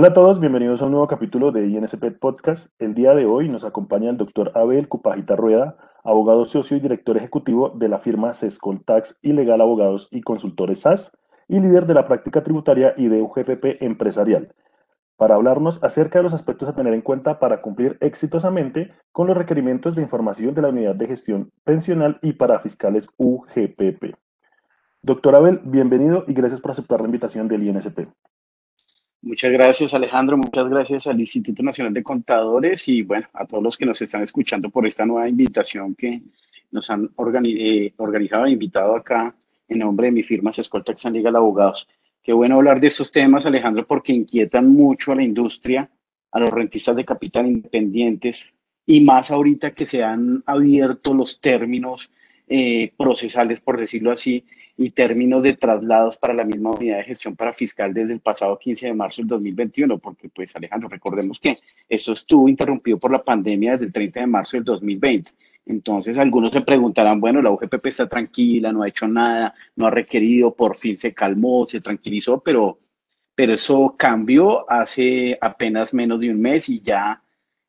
Hola a todos, bienvenidos a un nuevo capítulo de INSP Podcast. El día de hoy nos acompaña el doctor Abel Cupajita Rueda, abogado socio y director ejecutivo de la firma Sescol Tax y Legal Abogados y Consultores SAS y líder de la práctica tributaria y de UGPP empresarial, para hablarnos acerca de los aspectos a tener en cuenta para cumplir exitosamente con los requerimientos de información de la Unidad de Gestión Pensional y para fiscales UGPP. Doctor Abel, bienvenido y gracias por aceptar la invitación del INSP. Muchas gracias, Alejandro. Muchas gracias al Instituto Nacional de Contadores y, bueno, a todos los que nos están escuchando por esta nueva invitación que nos han eh, organizado e invitado acá en nombre de mi firma Escolta San Legal Abogados. Qué bueno hablar de estos temas, Alejandro, porque inquietan mucho a la industria, a los rentistas de capital independientes y más ahorita que se han abierto los términos eh, procesales, por decirlo así, y términos de traslados para la misma unidad de gestión para fiscal desde el pasado 15 de marzo del 2021, porque pues Alejandro, recordemos que esto estuvo interrumpido por la pandemia desde el 30 de marzo del 2020. Entonces algunos se preguntarán, bueno, la UGPP está tranquila, no ha hecho nada, no ha requerido, por fin se calmó, se tranquilizó, pero, pero eso cambió hace apenas menos de un mes y ya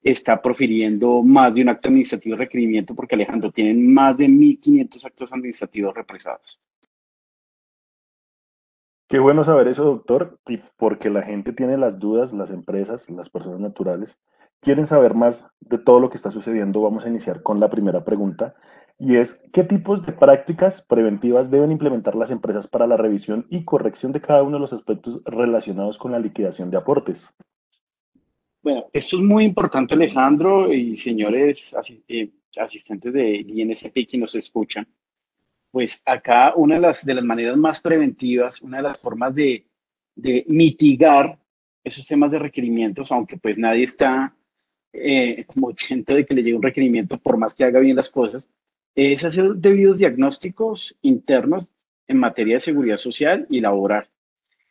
está profiriendo más de un acto administrativo de requerimiento porque Alejandro tienen más de 1.500 actos administrativos represados. Qué bueno saber eso, doctor, y porque la gente tiene las dudas, las empresas, las personas naturales, quieren saber más de todo lo que está sucediendo. Vamos a iniciar con la primera pregunta, y es, ¿qué tipos de prácticas preventivas deben implementar las empresas para la revisión y corrección de cada uno de los aspectos relacionados con la liquidación de aportes? Bueno, esto es muy importante, Alejandro y señores eh, asistentes de INSP que nos escuchan. Pues acá una de las, de las maneras más preventivas, una de las formas de, mitigar esos temas de requerimientos, aunque pues nadie está eh, como siento de que le llegue un requerimiento por más que haga bien las cosas, es hacer debidos diagnósticos internos en materia de seguridad social y laboral.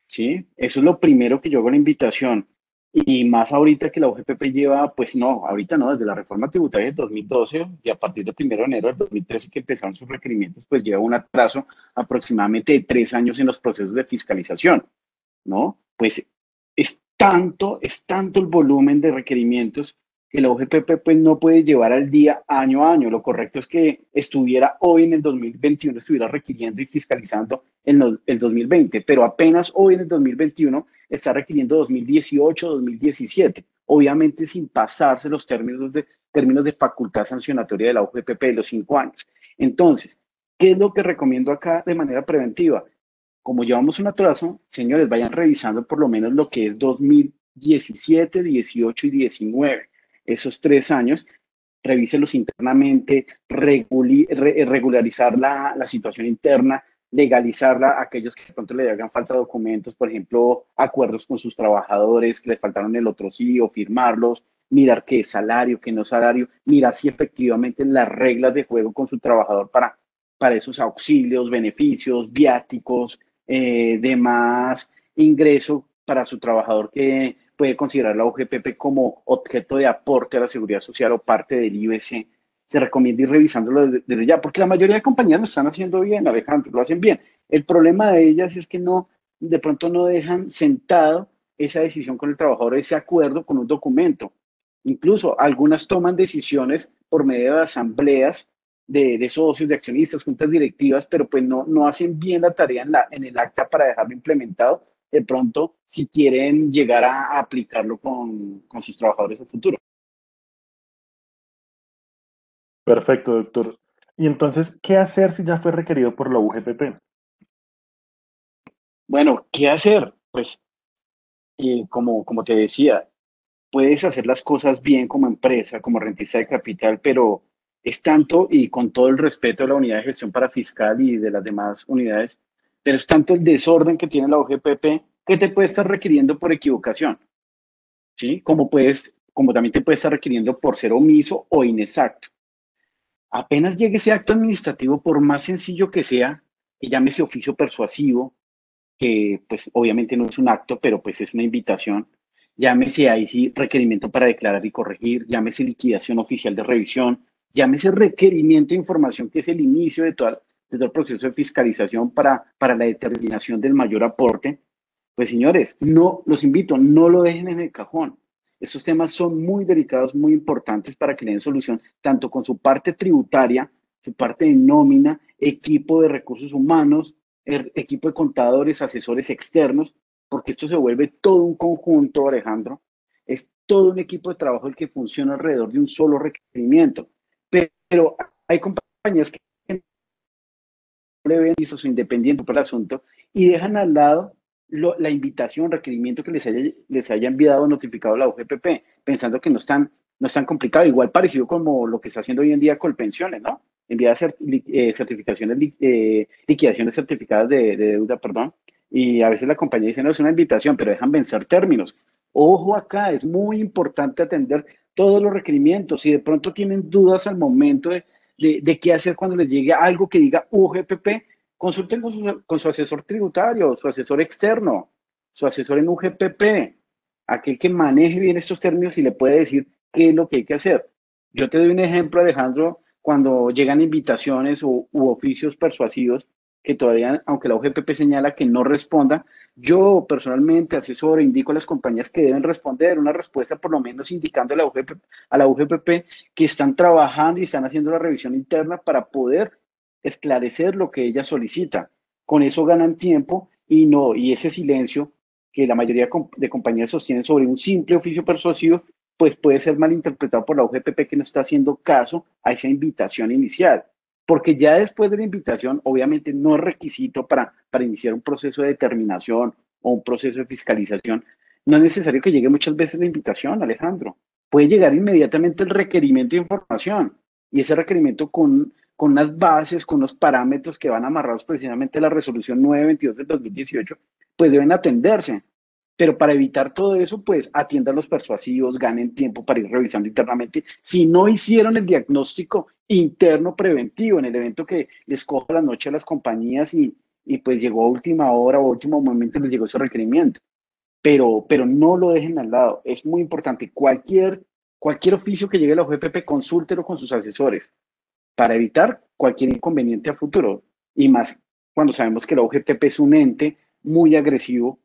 ¿sí? Eso es lo primero que yo hago la invitación. Y más ahorita que la UGPP lleva, pues no, ahorita no, desde la reforma tributaria de 2012 y a partir del 1 de enero del 2013 que empezaron sus requerimientos, pues lleva un atraso aproximadamente de tres años en los procesos de fiscalización, ¿no? Pues es tanto, es tanto el volumen de requerimientos que la UGPP pues no puede llevar al día año a año. Lo correcto es que estuviera hoy en el 2021, estuviera requiriendo y fiscalizando en el 2020, pero apenas hoy en el 2021 está requiriendo 2018, 2017, obviamente sin pasarse los términos de, términos de facultad sancionatoria de la UGPP de los cinco años. Entonces, ¿qué es lo que recomiendo acá de manera preventiva? Como llevamos un atraso, señores, vayan revisando por lo menos lo que es 2017, 18 y 19 esos tres años, revíselos internamente, regularizar la, la, situación interna, legalizarla a aquellos que de pronto le hagan falta documentos, por ejemplo, acuerdos con sus trabajadores que les faltaron el otro sí o firmarlos, mirar qué es salario, qué no salario, mirar si efectivamente las reglas de juego con su trabajador para, para esos auxilios, beneficios, viáticos, eh, demás ingreso para su trabajador que puede considerar la UGPP como objeto de aporte a la seguridad social o parte del IBC. Se recomienda ir revisándolo desde, ya, porque la mayoría de compañías lo están haciendo bien, Alejandro, lo hacen bien. El problema de ellas es que no, de pronto no dejan sentado esa decisión con el trabajador, ese acuerdo con un documento. Incluso algunas toman decisiones por medio de asambleas de, de, socios, de accionistas, juntas directivas, pero pues no, no hacen bien la tarea en, la, en el acta para dejarlo implementado de pronto si quieren llegar a, aplicarlo con, con sus trabajadores en el futuro. Perfecto, doctor. Y entonces, ¿qué hacer si ya fue requerido por la UGPP? Bueno, ¿qué hacer? Pues, eh, como, como te decía, puedes hacer las cosas bien como empresa, como rentista de capital, pero es tanto, y con todo el respeto de la unidad de gestión para fiscal y de las demás unidades, pero es tanto el desorden que tiene la OGPP que te puede estar requiriendo por equivocación, ¿sí? Como, puedes, como también te puede estar requiriendo por ser omiso o inexacto. Apenas llegue ese acto administrativo, por más sencillo que sea, que llámese oficio persuasivo, que pues obviamente no es un acto, pero pues es una invitación, llámese ahí sí requerimiento para declarar y corregir, llámese liquidación oficial de revisión, llámese requerimiento de información, que es el inicio de, toda, de todo el proceso de fiscalización para, para la determinación del mayor aporte, Pues señores, no, los invito, no lo dejen en el cajón. Estos temas son muy delicados, muy importantes para que le den solución, tanto con su parte tributaria, su parte de nómina, equipo de recursos humanos, er, equipo de contadores, asesores externos, porque esto se vuelve todo un conjunto, Alejandro. Es todo un equipo de trabajo el que funciona alrededor de un solo requerimiento. Pero hay compañías que ven su independiente por el asunto y dejan al lado la invitación, requerimiento que les haya, les haya enviado notificado la UGPP, pensando que no están, no están complicado, igual parecido como lo que está haciendo hoy en día con pensiones, ¿no? Envía eh, certificaciones, eh, liquidaciones certificadas de, de, deuda, perdón, y a veces la compañía dice, no, es una invitación, pero dejan vencer términos. Ojo acá, es muy importante atender todos los requerimientos. Si de pronto tienen dudas al momento de, de, qué hacer cuando les llegue algo que diga UGPP, consulten con su, asesor tributario, su asesor externo, su asesor en UGPP, aquel que maneje bien estos términos y le puede decir qué es lo que hay que hacer. Yo te doy un ejemplo, Alejandro, cuando llegan invitaciones u oficios persuasivos que todavía, aunque la UGPP señala que no responda, yo personalmente asesoro, indico a las compañías que deben responder una respuesta por lo menos indicando a la, UGPP, a la UGPP que están trabajando y están haciendo la revisión interna para poder esclarecer lo que ella solicita. Con eso ganan tiempo y no, y ese silencio que la mayoría de compañías sostienen sobre un simple oficio persuasivo, pues puede ser malinterpretado por la UGPP que no está haciendo caso a esa invitación inicial porque ya después de la invitación, obviamente no es requisito para, para iniciar un proceso de determinación o un proceso de fiscalización, no es necesario que llegue muchas veces la invitación, Alejandro. Puede llegar inmediatamente el requerimiento de información y ese requerimiento con, con unas bases, con unos parámetros que van amarrados precisamente a la resolución 922 del 2018, pues deben atenderse. Pero para evitar todo eso, pues atiendan los persuasivos, ganen tiempo para ir revisando internamente. Si no hicieron el diagnóstico interno preventivo en el evento que les coja la noche a las compañías y, y pues llegó a última hora o último momento les llegó ese requerimiento. Pero, pero no lo dejen al lado. Es muy importante. Cualquier, cualquier oficio que llegue a la OGPP, consúltelo con sus asesores para evitar cualquier inconveniente a futuro. Y más cuando sabemos que la OGTP es un ente muy agresivo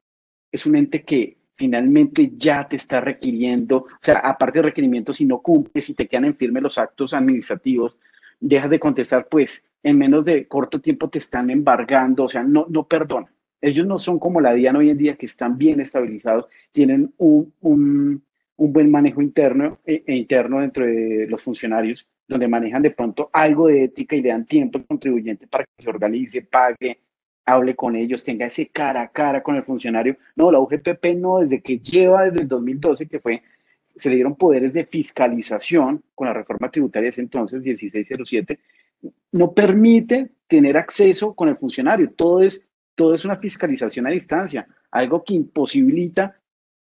es un ente que finalmente ya te está requiriendo, o sea, aparte de requerimientos, si no cumples, si te quedan en firme los actos administrativos, dejas de contestar, pues en menos de corto tiempo te están embargando, o sea, no, no perdona. Ellos no son como la DIAN hoy en día, que están bien estabilizados, tienen un, un, un buen manejo interno e, e, interno dentro de los funcionarios, donde manejan de pronto algo de ética y le dan tiempo al contribuyente para que se organice, pague, hable con ellos, tenga ese cara a cara con el funcionario. No, la UGPP no, desde que lleva desde el 2012, que fue, se le dieron poderes de fiscalización con la reforma tributaria de ese entonces, 1607, no permite tener acceso con el funcionario. Todo es, todo es una fiscalización a distancia, algo que imposibilita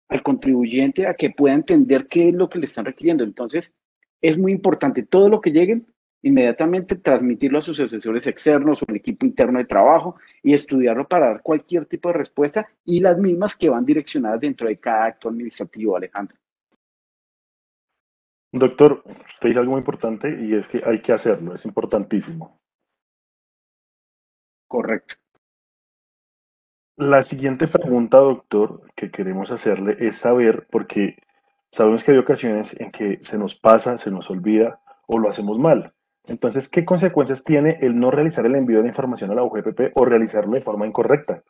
al contribuyente a que pueda entender qué es lo que le están requiriendo. Entonces, es muy importante, todo lo que lleguen inmediatamente transmitirlo a sus asesores externos o al equipo interno de trabajo y estudiarlo para dar cualquier tipo de respuesta y las mismas que van direccionadas dentro de cada acto administrativo, Alejandro. Doctor, usted dice algo muy importante y es que hay que hacerlo, es importantísimo. Correcto. La siguiente pregunta, doctor, que queremos hacerle es saber, porque sabemos que hay ocasiones en que se nos pasa, se nos olvida o lo hacemos mal. Entonces, ¿qué consecuencias tiene el no realizar el envío de información a la UGPP o realizarlo de forma incorrecta?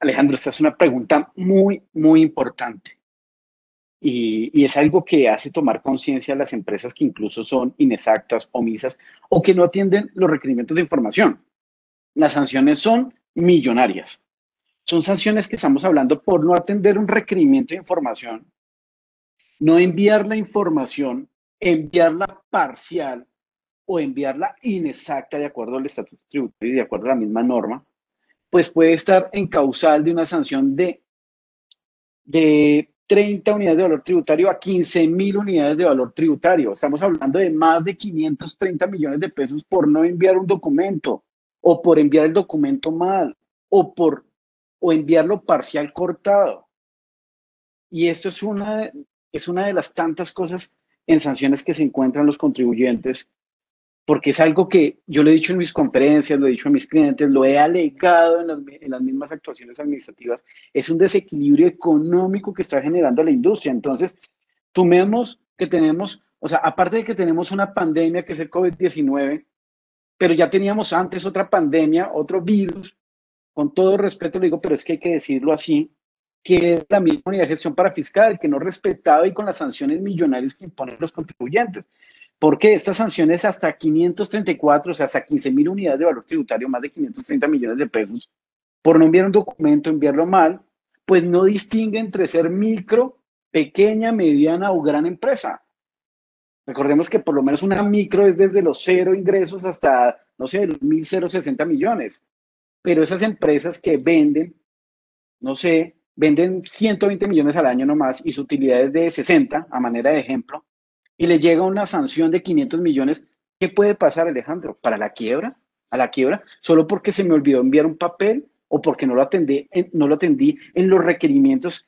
Alejandro, esta es una pregunta muy, muy importante. Y, es algo que hace tomar conciencia a las empresas que incluso son inexactas, omisas o que no atienden los requerimientos de información. Las sanciones son millonarias. Son sanciones que estamos hablando por no atender un requerimiento de información, no enviar la información enviarla parcial o enviarla inexacta de acuerdo al estatuto tributario y de acuerdo a la misma norma, pues puede estar en causal de una sanción de, de 30 unidades de valor tributario a 15 mil unidades de valor tributario. Estamos hablando de más de 530 millones de pesos por no enviar un documento o por enviar el documento mal o por o enviarlo parcial cortado. Y esto es una, es una de las tantas cosas en sanciones que se encuentran los contribuyentes porque es algo que yo lo he dicho en mis conferencias, lo he dicho a mis clientes, lo he alegado en las, en las, mismas actuaciones administrativas, es un desequilibrio económico que está generando la industria. Entonces, sumemos que tenemos, o sea, aparte de que tenemos una pandemia que es el COVID-19, pero ya teníamos antes otra pandemia, otro virus, con todo respeto le digo, pero es que hay que decirlo así, que es la misma unidad de gestión para fiscal, que no respetaba y con las sanciones millonarias que imponen los contribuyentes. Porque estas sanciones hasta 534, o sea, hasta 15 mil unidades de valor tributario, más de 530 millones de pesos, por no enviar un documento, enviarlo mal, pues no distingue entre ser micro, pequeña, mediana o gran empresa. Recordemos que por lo menos una micro es desde los cero ingresos hasta, no sé, los 1.060 millones. Pero esas empresas que venden, no sé, venden 120 millones al año nomás y su utilidad es de 60, a manera de ejemplo, y le llega una sanción de 500 millones, ¿qué puede pasar, Alejandro? ¿Para la quiebra? ¿A la quiebra? ¿Solo porque se me olvidó enviar un papel o porque no lo atendí, no lo atendí en los requerimientos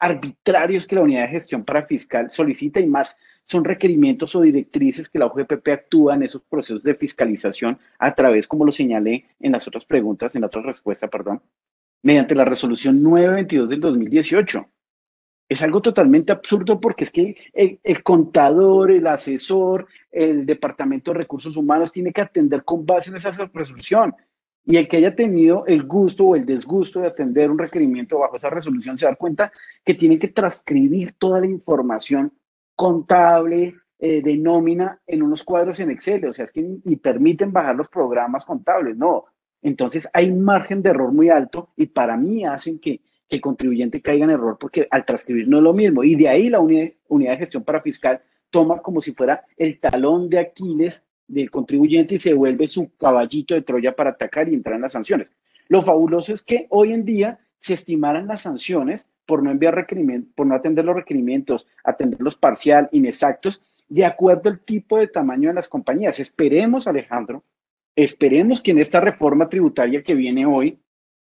arbitrarios que la unidad de gestión para fiscal solicita y más son requerimientos o directrices que la UGPP actúa en esos procesos de fiscalización a través, como lo señalé en las otras preguntas, en la otra respuesta, perdón, mediante la resolución 922 del 2018 es algo totalmente absurdo porque es que el, contador, el asesor, el departamento de recursos humanos tiene que atender con base en esa resolución. Y el que haya tenido el gusto o el desgusto de atender un requerimiento bajo esa resolución se da cuenta que tiene que transcribir toda la información contable eh, de nómina en unos cuadros en Excel. O sea, es que ni permiten bajar los programas contables, no. Entonces hay un margen de error muy alto y para mí hacen que que el contribuyente caiga en error porque al transcribir no es lo mismo. Y de ahí la unidad, de gestión para fiscal toma como si fuera el talón de Aquiles del contribuyente y se vuelve su caballito de Troya para atacar y entrar en las sanciones. Lo fabuloso es que hoy en día se estimaran las sanciones por no enviar requerimientos, por no atender los requerimientos, atenderlos parcial, inexactos, de acuerdo al tipo de tamaño de las compañías. Esperemos, Alejandro, esperemos que en esta reforma tributaria que viene hoy,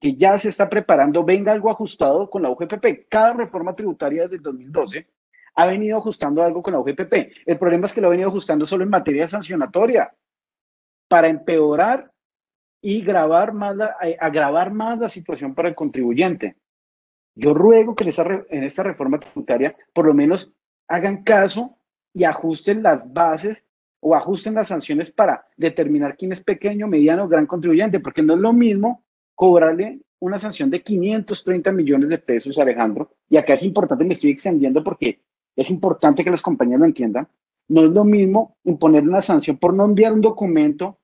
que ya se está preparando venga algo ajustado con la UGPP. Cada reforma tributaria desde el 2012 ha venido ajustando algo con la UGPP. El problema es que lo ha venido ajustando solo en materia sancionatoria para empeorar y grabar más eh, agravar más la situación para el contribuyente. Yo ruego que en esta reforma tributaria por lo menos hagan caso y ajusten las bases o ajusten las sanciones para determinar quién es pequeño, mediano o gran contribuyente, porque no es lo mismo cobrarle una sanción de 530 millones de pesos, Alejandro, y acá es importante, me estoy extendiendo porque es importante que las compañías lo entiendan, no es lo mismo imponer una sanción por no enviar un documento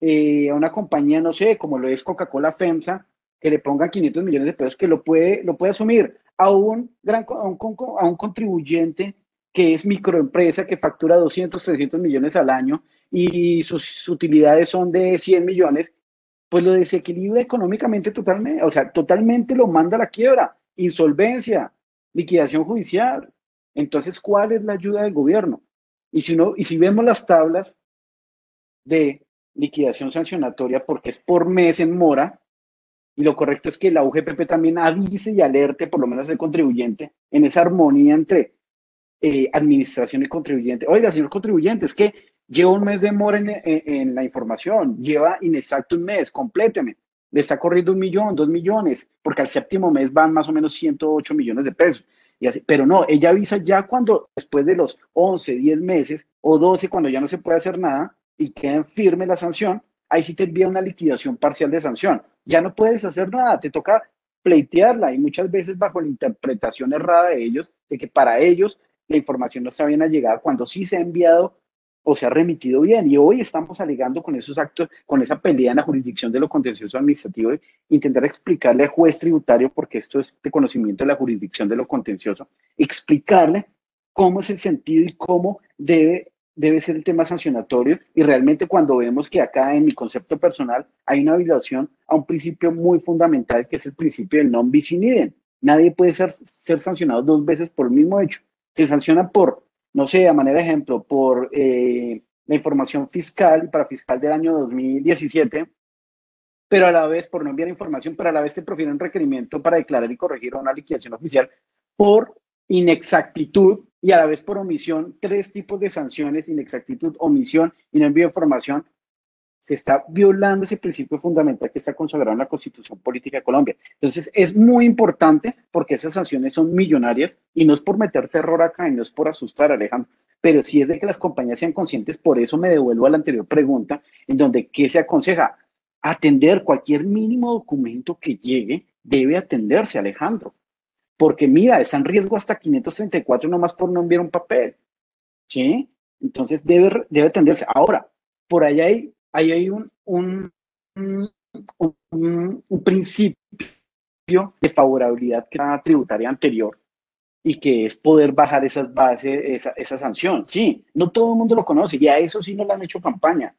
eh, a una compañía, no sé, como lo es Coca-Cola FEMSA, que le pongan 500 millones de pesos, que lo puede, lo puede asumir a un, gran, a un, a un contribuyente que es microempresa, que factura 200, 300 millones al año y sus utilidades son de 100 millones pues lo desequilibra económicamente totalmente, o sea, totalmente lo manda a la quiebra, insolvencia, liquidación judicial. Entonces, ¿cuál es la ayuda del gobierno? Y si, uno, y si vemos las tablas de liquidación sancionatoria, porque es por mes en mora, y lo correcto es que la UGPP también avise y alerte, por lo menos el contribuyente, en esa armonía entre eh, administración y contribuyente. Oiga, señor contribuyente, es que Lleva un mes de mora en, la información, lleva inexacto un mes, compléteme. Le está corriendo un millón, dos millones, porque al séptimo mes van más o menos 108 millones de pesos. Pero no, ella avisa ya cuando después de los 11, 10 meses o 12, cuando ya no se puede hacer nada y queda firme la sanción, ahí sí te envía una liquidación parcial de sanción. Ya no puedes hacer nada, te toca pleitearla y muchas veces bajo la interpretación errada de ellos, de que para ellos la información no está bien allegada, cuando sí se ha enviado o se ha remitido bien. Y hoy estamos alegando con esos actos, con esa pelea en la jurisdicción de lo contencioso administrativo, intentar explicarle al juez tributario, porque esto es de conocimiento de la jurisdicción de lo contencioso, explicarle cómo es el sentido y cómo debe, debe ser el tema sancionatorio. Y realmente cuando vemos que acá en mi concepto personal hay una violación a un principio muy fundamental, que es el principio del non bis in idem. Nadie puede ser, ser sancionado dos veces por el mismo hecho. Se sanciona por no sé, a manera de ejemplo, por eh, la información fiscal para fiscal del año 2017, pero a la vez por no enviar información, pero a la vez te profieren requerimiento para declarar y corregir una liquidación oficial por inexactitud y a la vez por omisión tres tipos de sanciones, inexactitud, omisión y no envío información, se está violando ese principio fundamental que está consagrado en la Constitución Política de Colombia. Entonces, es muy importante porque esas sanciones son millonarias y no es por meter terror acá y no es por asustar, Alejandro, pero sí es de que las compañías sean conscientes. Por eso me devuelvo a la anterior pregunta, en donde, ¿qué se aconseja? Atender cualquier mínimo documento que llegue, debe atenderse, Alejandro. Porque mira, está en riesgo hasta 534 nomás por no enviar un papel. ¿Sí? Entonces debe, debe atenderse. Ahora, por allá hay ahí hay un, un, un, principio de favorabilidad que tributaria anterior y que es poder bajar esas bases, esa, esa sanción. Sí, no todo el mundo lo conoce y a eso sí no le han hecho campaña,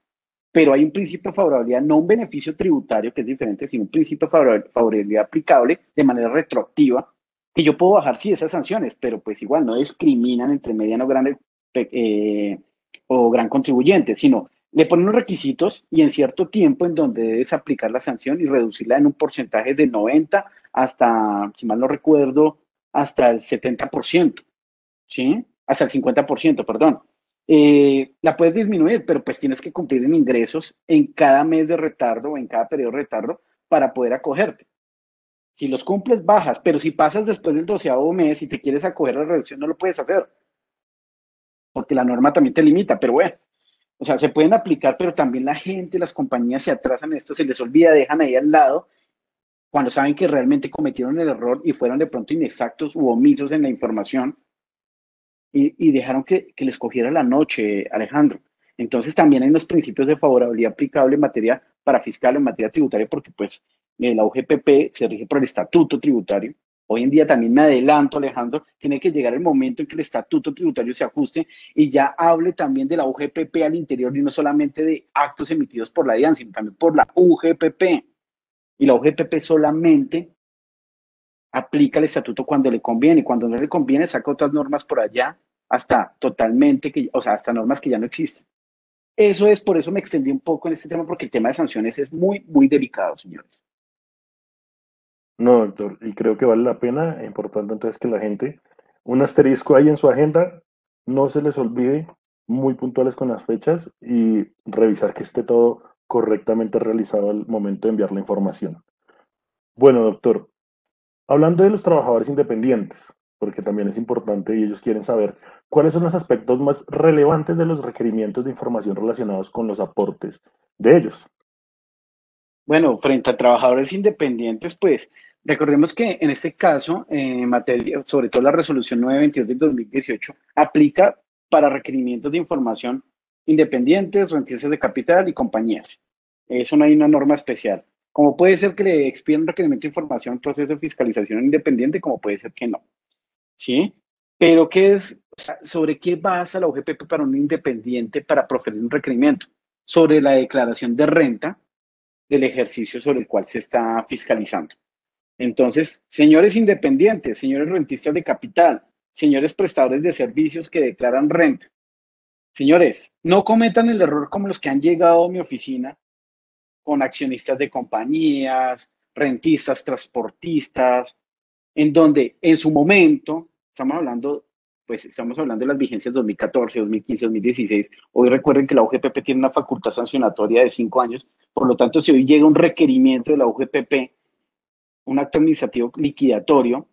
pero hay un principio de favorabilidad, no un beneficio tributario que es diferente, sino un principio de favorabilidad aplicable de manera retroactiva, que yo puedo bajar sí esas sanciones, pero pues igual no discriminan entre mediano, grande eh, o gran contribuyente, sino le ponen unos requisitos y en cierto tiempo en donde debes aplicar la sanción y reducirla en un porcentaje de 90 hasta, si mal no recuerdo, hasta el 70%, ¿sí? Hasta el 50%, perdón. Eh, la puedes disminuir, pero pues tienes que cumplir en ingresos en cada mes de retardo o en cada periodo de retardo para poder acogerte. Si los cumples, bajas, pero si pasas después del doceavo mes y te quieres acoger a la reducción, no lo puedes hacer. Porque la norma también te limita, pero bueno, o sea, se pueden aplicar, pero también la gente, las compañías se atrasan en esto, se les olvida, dejan ahí al lado, cuando saben que realmente cometieron el error y fueron de pronto inexactos u omisos en la información y, dejaron que, les cogiera la noche, Alejandro. Entonces también hay unos principios de favorabilidad aplicable en materia para fiscal, en materia tributaria, porque pues la UGPP se rige por el estatuto tributario Hoy en día también me adelanto, Alejandro, tiene que llegar el momento en que el estatuto tributario se ajuste y ya hable también de la UGPP al interior y no solamente de actos emitidos por la DIAN, sino también por la UGPP. Y la UGPP solamente aplica el estatuto cuando le conviene y cuando no le conviene saca otras normas por allá hasta totalmente, que, o sea, hasta normas que ya no existen. Eso es, por eso me extendí un poco en este tema, porque el tema de sanciones es muy, muy delicado, señores. No, doctor, y creo que vale la pena, importante entonces que la gente, un asterisco ahí en su agenda, no se les olvide, muy puntuales con las fechas y revisar que esté todo correctamente realizado al momento de enviar la información. Bueno, doctor, hablando de los trabajadores independientes, porque también es importante y ellos quieren saber cuáles son los aspectos más relevantes de los requerimientos de información relacionados con los aportes de ellos. Bueno, frente a trabajadores independientes, pues Recordemos que en este caso, en materia, sobre todo la resolución 922 del 2018, aplica para requerimientos de información independientes, rentistas de capital y compañías. Eso no hay una norma especial. Como puede ser que le expiden un requerimiento de información, proceso de fiscalización independiente, como puede ser que no. ¿Sí? Pero ¿qué es, sobre qué basa la UGPP para un independiente para proferir un requerimiento? Sobre la declaración de renta del ejercicio sobre el cual se está fiscalizando. Entonces, señores independientes, señores rentistas de capital, señores prestadores de servicios que declaran renta, señores, no cometan el error como los que han llegado a mi oficina con accionistas de compañías, rentistas, transportistas, en donde en su momento, estamos hablando, pues estamos hablando de las vigencias 2014, 2015, 2016. Hoy recuerden que la UGPP tiene una facultad sancionatoria de cinco años, por lo tanto, si hoy llega un requerimiento de la UGPP un acto administrativo liquidatorio,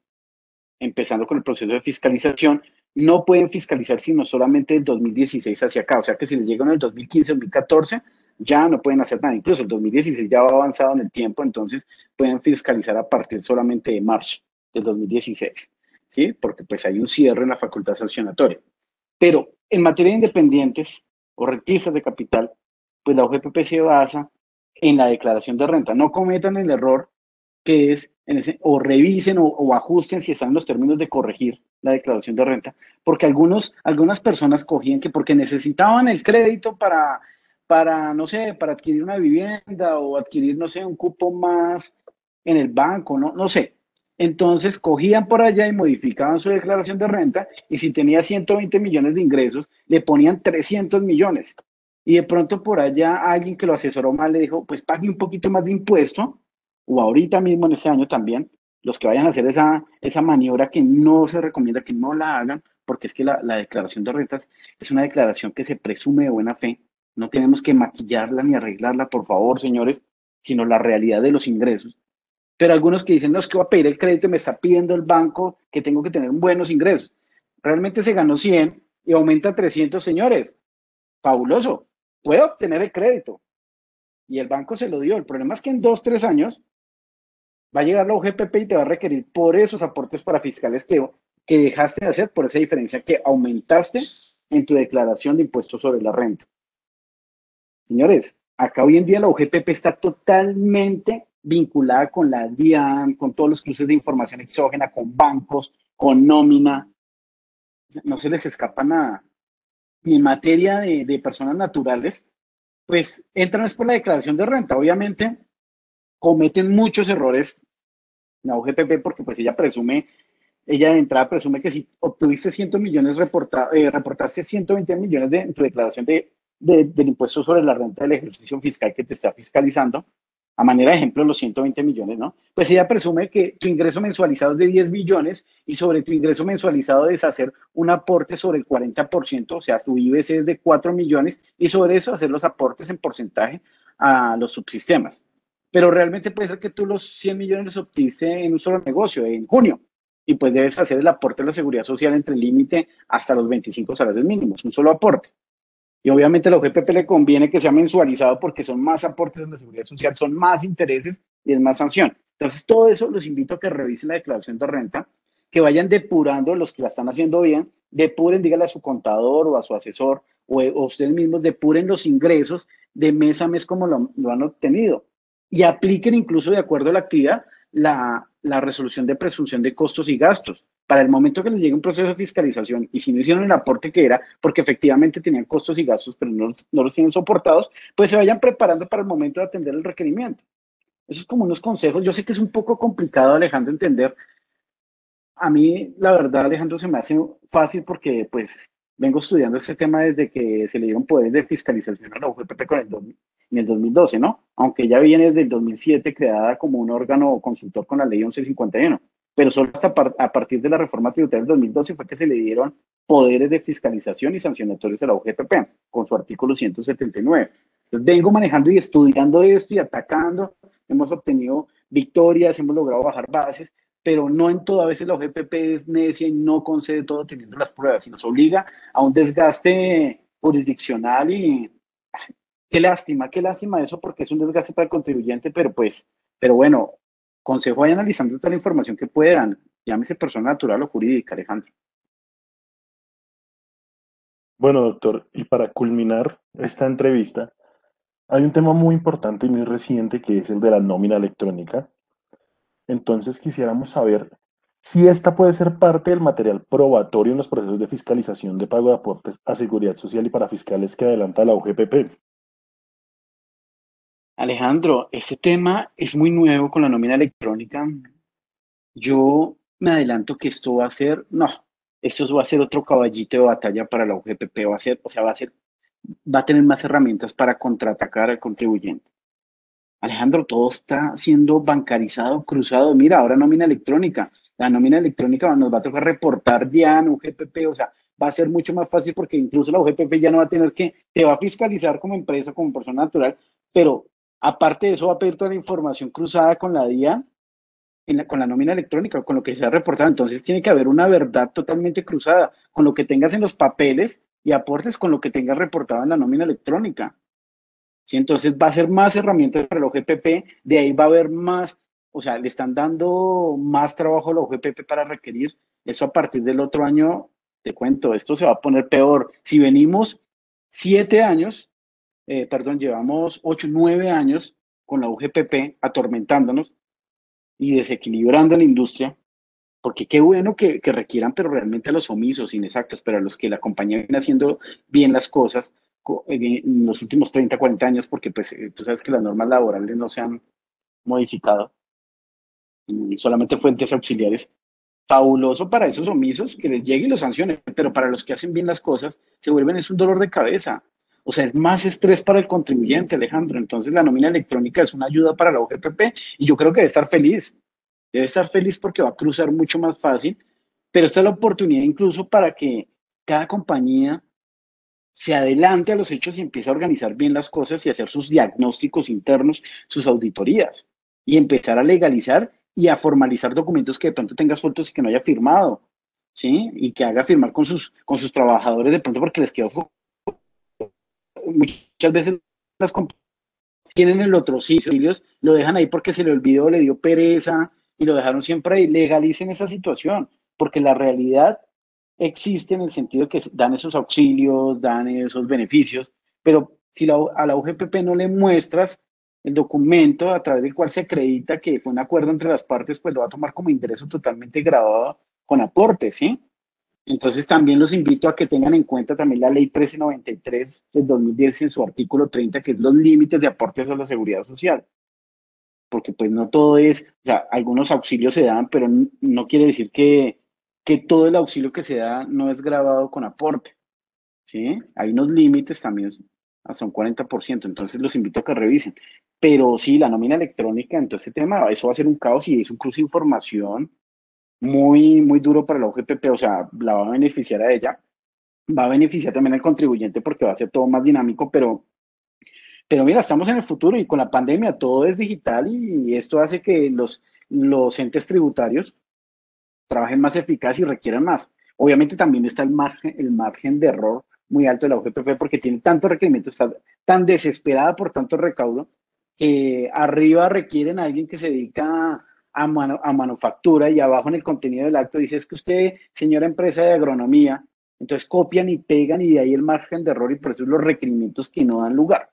empezando con el proceso de fiscalización, no pueden fiscalizar sino solamente del 2016 hacia acá. O sea que si les llegan en el 2015, 2014, ya no pueden hacer nada. Incluso el 2016 ya va avanzado en el tiempo, entonces pueden fiscalizar a partir solamente de marzo del 2016, ¿sí? Porque pues hay un cierre en la facultad sancionatoria. Pero en materia de independientes o rentistas de capital, pues la OGPP se basa en la declaración de renta. No cometan el error que es, en ese, o revisen o, ajusten si están los términos de corregir la declaración de renta, porque algunos, algunas personas cogían que porque necesitaban el crédito para, para, no sé, para adquirir una vivienda o adquirir, no sé, un cupo más en el banco, no, no sé. Entonces cogían por allá y modificaban su declaración de renta y si tenía 120 millones de ingresos, le ponían 300 millones. Y de pronto por allá alguien que lo asesoró mal le dijo, pues pague un poquito más de impuesto o ahorita mismo en este año también, los que vayan a hacer esa, esa maniobra que no se recomienda que no la hagan, porque es que la, la declaración de rentas es una declaración que se presume de buena fe. No tenemos que maquillarla ni arreglarla, por favor, señores, sino la realidad de los ingresos. Pero algunos que dicen, no, es que voy a pedir el crédito y me está pidiendo el banco que tengo que tener buenos ingresos. Realmente se ganó 100 y aumenta 300, señores. Fabuloso. Puede obtener el crédito. Y el banco se lo dio. El problema es que en dos, tres años va a llegar la UGPP y te va a requerir por esos aportes para fiscales que, que dejaste de hacer, por esa diferencia que aumentaste en tu declaración de impuestos sobre la renta. Señores, acá hoy en día la UGPP está totalmente vinculada con la DIAN, con todos los cruces de información exógena, con bancos, con nómina. No se les escapa nada. Y en materia de, de personas naturales, pues entran es por la declaración de renta. Obviamente, cometen muchos errores la UGPP porque pues ella presume, ella de entrada presume que si obtuviste 100 millones, reporta, eh, reportaste 120 millones de, en tu declaración de, del impuesto sobre la renta del ejercicio fiscal que te está fiscalizando, a manera de ejemplo los 120 millones, ¿no? Pues ella presume que tu ingreso mensualizado es de 10 millones y sobre tu ingreso mensualizado debes hacer un aporte sobre el 40%, o sea, tu IBC es de 4 millones y sobre eso hacer los aportes en porcentaje a los subsistemas pero realmente puede ser que tú los 100 millones los obtuviste en un solo negocio, en junio, y pues debes hacer el aporte de la seguridad social entre el límite hasta los 25 salarios mínimos, un solo aporte. Y obviamente a la OGPP le conviene que sea mensualizado porque son más aportes de la seguridad social, son más intereses y es más sanción. Entonces, todo eso los invito a que revisen la declaración de renta, que vayan depurando los que la están haciendo bien, depuren, dígale a su contador o a su asesor o, ustedes mismos, depuren los ingresos de mes a mes como lo han obtenido y apliquen incluso de acuerdo a la actividad la, resolución de presunción de costos y gastos. Para el momento que les llegue un proceso de fiscalización y si no hicieron el aporte que era, porque efectivamente tenían costos y gastos, pero no, no los tienen soportados, pues se vayan preparando para el momento de atender el requerimiento. Eso es como unos consejos. Yo sé que es un poco complicado, Alejandro, entender. A mí, la verdad, Alejandro, se me hace fácil porque, pues, vengo estudiando este tema desde que se le dieron poderes de fiscalización a la UGPP con el en el 2012, ¿no? Aunque ya viene desde el 2007 creada como un órgano consultor con la ley 1151, pero solo hasta a partir de la reforma tributaria del 2012 fue que se le dieron poderes de fiscalización y sancionatorios a la UGPP con su artículo 179. Entonces, vengo manejando y estudiando esto y atacando, hemos obtenido victorias, hemos logrado bajar bases, pero no en todas veces la UGPP es necia y no concede todo teniendo las pruebas y nos obliga a un desgaste jurisdiccional y Qué lástima, qué lástima eso porque es un desgaste para el contribuyente, pero pues, pero bueno, consejo vayan analizando toda la información que puedan, llámese persona natural o jurídica, Alejandro. Bueno, doctor, y para culminar esta entrevista, hay un tema muy importante y muy reciente que es el de la nómina electrónica. Entonces quisiéramos saber si esta puede ser parte del material probatorio en los procesos de fiscalización de pago de aportes a seguridad social y para fiscales que adelanta la UGPP. Alejandro, ese tema es muy nuevo con la nómina electrónica. Yo me adelanto que esto va a ser, no, esto va a ser otro caballito de batalla para la UGPP, va a ser, o sea, va a ser, va a tener más herramientas para contraatacar al contribuyente. Alejandro, todo está siendo bancarizado, cruzado. Mira, ahora nómina electrónica. La nómina electrónica nos va a tocar reportar DIAN, UGPP, o sea, va a ser mucho más fácil porque incluso la UGPP ya no va a tener que, te va a fiscalizar como empresa, como persona natural, pero Aparte de eso, va a pedir toda la información cruzada con la DIA, con la nómina electrónica, con lo que se ha reportado. Entonces tiene que haber una verdad totalmente cruzada con lo que tengas en los papeles y aportes con lo que tengas reportado en la nómina electrónica. ¿Sí? Entonces va a ser más herramientas para el OGPP, de ahí va a haber más, o sea, le están dando más trabajo a la OGPP para requerir. Eso a partir del otro año, te cuento, esto se va a poner peor. Si venimos siete años eh, perdón, llevamos ocho, nueve años con la UGPP atormentándonos y desequilibrando la industria, porque qué bueno que, requieran, pero realmente a los omisos, inexactos, pero a los que la compañía viene haciendo bien las cosas en los últimos 30, 40 años, porque pues eh, tú sabes que las normas laborales no se han modificado, solamente fuentes auxiliares. Fabuloso para esos omisos que les llegue y los sancionen, pero para los que hacen bien las cosas, se vuelven es un dolor de cabeza. O sea, es más estrés para el contribuyente, Alejandro. Entonces, la nómina electrónica es una ayuda para la OGPP y yo creo que debe estar feliz. Debe estar feliz porque va a cruzar mucho más fácil Pero esta es la oportunidad incluso para que cada compañía se adelante a los hechos y empiece a organizar bien las cosas y hacer sus diagnósticos internos, sus auditorías y empezar a legalizar y a formalizar documentos que de pronto tenga sueltos y que no haya firmado, ¿sí? Y que haga firmar con sus, con sus trabajadores de pronto porque les quedó muchas veces las tienen el otro sitio, lo dejan ahí porque se le olvidó, le dio pereza y lo dejaron siempre ahí. Legalicen esa situación, porque la realidad existe en el sentido de que dan esos auxilios, dan esos beneficios, pero si a la UGPP no le muestras el documento a través del cual se acredita que fue un acuerdo entre las partes, pues lo va a tomar como ingreso totalmente grabado con aporte, ¿sí? Entonces también los invito a que tengan en cuenta también la ley 1393 del 2010 en su artículo 30, que es los límites de aportes a la seguridad social. Porque pues no todo es, o sea, algunos auxilios se dan, pero no quiere decir que, que todo el auxilio que se da no es grabado con aporte. ¿sí? Hay unos límites también hasta un 40%, entonces los invito a que revisen. Pero sí, la nómina electrónica, entonces tema, eso va a ser un caos y es un cruce de información muy, muy duro para la OGPP, o sea, la va a beneficiar a ella, va a beneficiar también al contribuyente porque va a ser todo más dinámico, pero, pero mira, estamos en el futuro y con la pandemia todo es digital y, esto hace que los, los entes tributarios trabajen más eficaz y requieran más. Obviamente también está el margen, el margen de error muy alto de la OGPP porque tiene tantos requerimientos, está tan desesperada por tanto recaudo, que arriba requieren a alguien que se dedica a, a manufactura y abajo en el contenido del acto dice es que usted, señora empresa de agronomía, entonces copian y pegan y de ahí el margen de error y por eso los requerimientos que no dan lugar.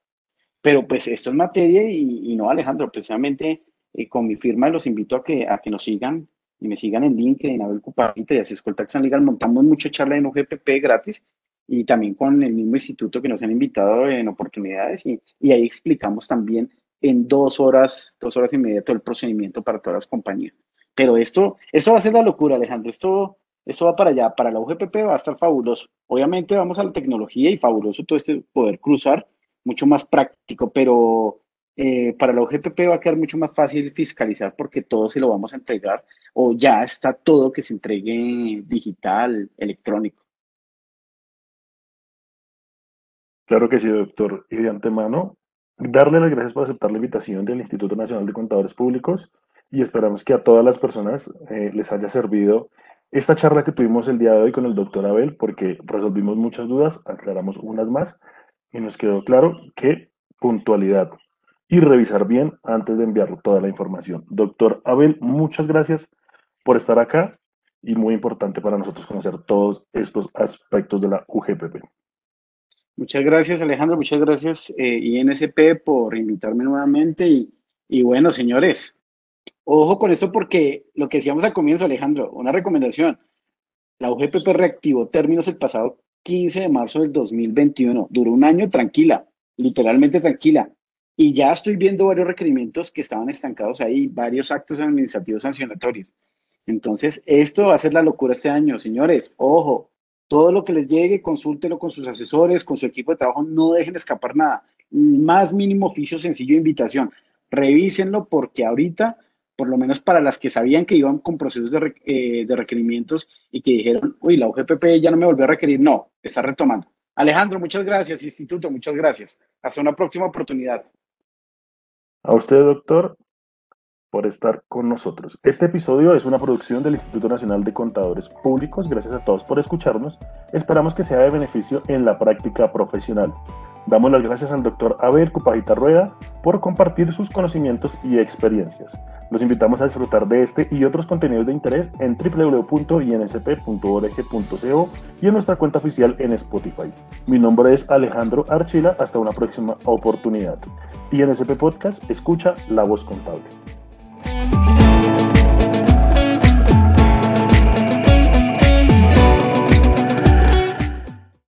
Pero pues esto es materia y, no Alejandro, precisamente eh, con mi firma los invito a que, a que nos sigan y me sigan en LinkedIn, Abel Cupavita y así es San Legal, montamos mucha charla en UGPP gratis y también con el mismo instituto que nos han invitado en oportunidades y, y ahí explicamos también en dos horas, dos horas y media todo el procedimiento para todas las compañías. Pero esto, esto va a ser la locura, Alejandro. Esto, esto va para allá. Para la UGPP va a estar fabuloso. Obviamente vamos a la tecnología y fabuloso todo este poder cruzar, mucho más práctico, pero eh, para la UGPP va a quedar mucho más fácil fiscalizar porque todo se lo vamos a entregar o ya está todo que se entregue digital, electrónico. Claro que sí, doctor. Y de antemano, darle las gracias por aceptar la invitación del Instituto Nacional de Contadores Públicos y esperamos que a todas las personas eh, les haya servido esta charla que tuvimos el día de hoy con el doctor Abel porque resolvimos muchas dudas, aclaramos unas más y nos quedó claro que puntualidad y revisar bien antes de enviar toda la información. Doctor Abel, muchas gracias por estar acá y muy importante para nosotros conocer todos estos aspectos de la UGPP. Muchas gracias, Alejandro. Muchas gracias, eh, INSP, por invitarme nuevamente. Y, y, bueno, señores, ojo con esto porque lo que decíamos al comienzo, Alejandro, una recomendación. La UGPP reactivó términos el pasado 15 de marzo del 2021. Duró un año tranquila, literalmente tranquila. Y ya estoy viendo varios requerimientos que estaban estancados ahí, varios actos administrativos sancionatorios. Entonces, esto va a ser la locura este año, señores. Ojo, todo lo que les llegue, consúltelo con sus asesores, con su equipo de trabajo, no dejen escapar nada. Más mínimo oficio sencillo invitación. Revísenlo porque ahorita, por lo menos para las que sabían que iban con procesos de, eh, de requerimientos y que dijeron, uy, la UGPP ya no me volvió a requerir, no, está retomando. Alejandro, muchas gracias, Instituto, muchas gracias. Hasta una próxima oportunidad. A usted, doctor, por estar con nosotros. Este episodio es una producción del Instituto Nacional de Contadores Públicos. Gracias a todos por escucharnos. Esperamos que sea de beneficio en la práctica profesional. Damos las gracias al doctor Abel Cupajita Rueda por compartir sus conocimientos y experiencias. Los invitamos a disfrutar de este y otros contenidos de interés en www.insp.org.co y en nuestra cuenta oficial en Spotify. Mi nombre es Alejandro Archila. Hasta una próxima oportunidad. INSP Podcast, escucha la voz contable.